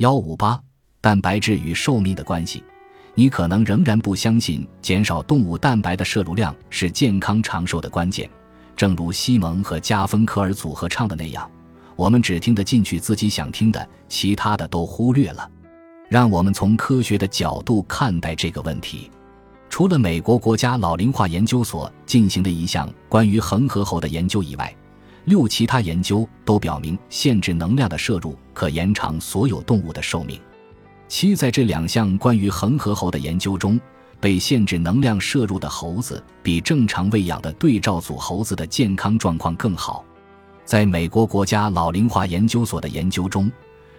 幺五八，蛋白质与寿命的关系。你可能仍然不相信减少动物蛋白的摄入量是健康长寿的关键，正如西蒙和加芬科尔组合唱的那样，我们只听得进去自己想听的，其他的都忽略了。让我们从科学的角度看待这个问题。除了美国国家老龄化研究所进行的一项关于恒河猴的研究以外，六其他研究都表明限制能量的摄入可延长所有动物的寿命。七，在这两项关于恒河猴的研究中，被限制能量摄入的猴子比正常喂养的对照组猴子的健康状况更好。在美国国家老龄化研究所的研究中，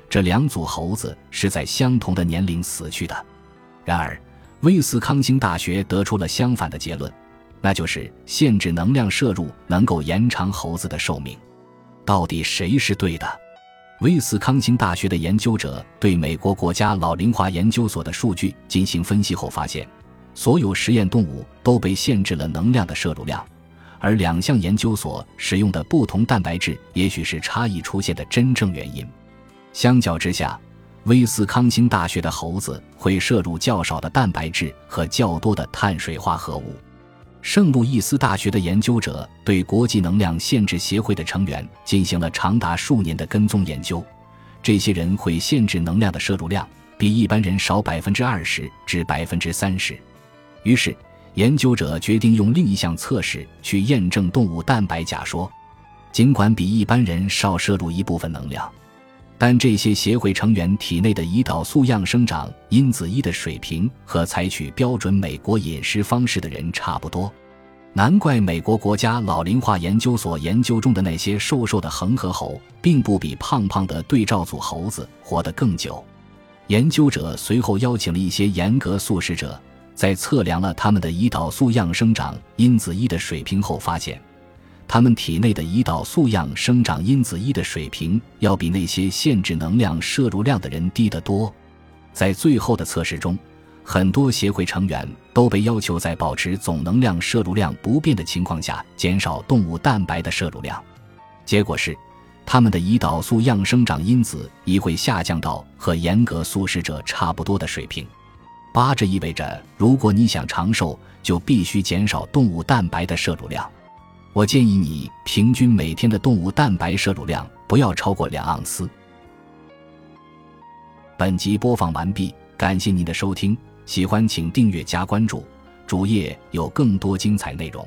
这两组猴子是在相同的年龄死去的。然而，威斯康星大学得出了相反的结论，那就是限制能量摄入能够延长猴子的寿命。到底谁是对的？威斯康星大学的研究者对美国国家老龄化研究所的数据进行分析后发现，所有实验动物都被限制了能量的摄入量，而两项研究所使用的不同蛋白质也许是差异出现的真正原因。相较之下，威斯康星大学的猴子会摄入较少的蛋白质和较多的碳水化合物。圣路易斯大学的研究者对国际能量限制协会的成员进行了长达数年的跟踪研究。这些人会限制能量的摄入量，比一般人少百分之二十至百分之三十。于是，研究者决定用另一项测试去验证动物蛋白假说。尽管比一般人少摄入一部分能量，但这些协会成员体内的胰岛素样生长因子一的水平和采取标准美国饮食方式的人差不多。难怪美国国家老龄化研究所研究中的那些瘦瘦的恒河猴，并不比胖胖的对照组猴子活得更久。研究者随后邀请了一些严格素食者，在测量了他们的胰岛素样生长因子一的水平后，发现他们体内的胰岛素样生长因子一的水平要比那些限制能量摄入量的人低得多。在最后的测试中。很多协会成员都被要求在保持总能量摄入量不变的情况下减少动物蛋白的摄入量，结果是，他们的胰岛素样生长因子一会下降到和严格素食者差不多的水平。八，这意味着如果你想长寿，就必须减少动物蛋白的摄入量。我建议你平均每天的动物蛋白摄入量不要超过两盎司。本集播放完毕，感谢您的收听。喜欢请订阅加关注，主页有更多精彩内容。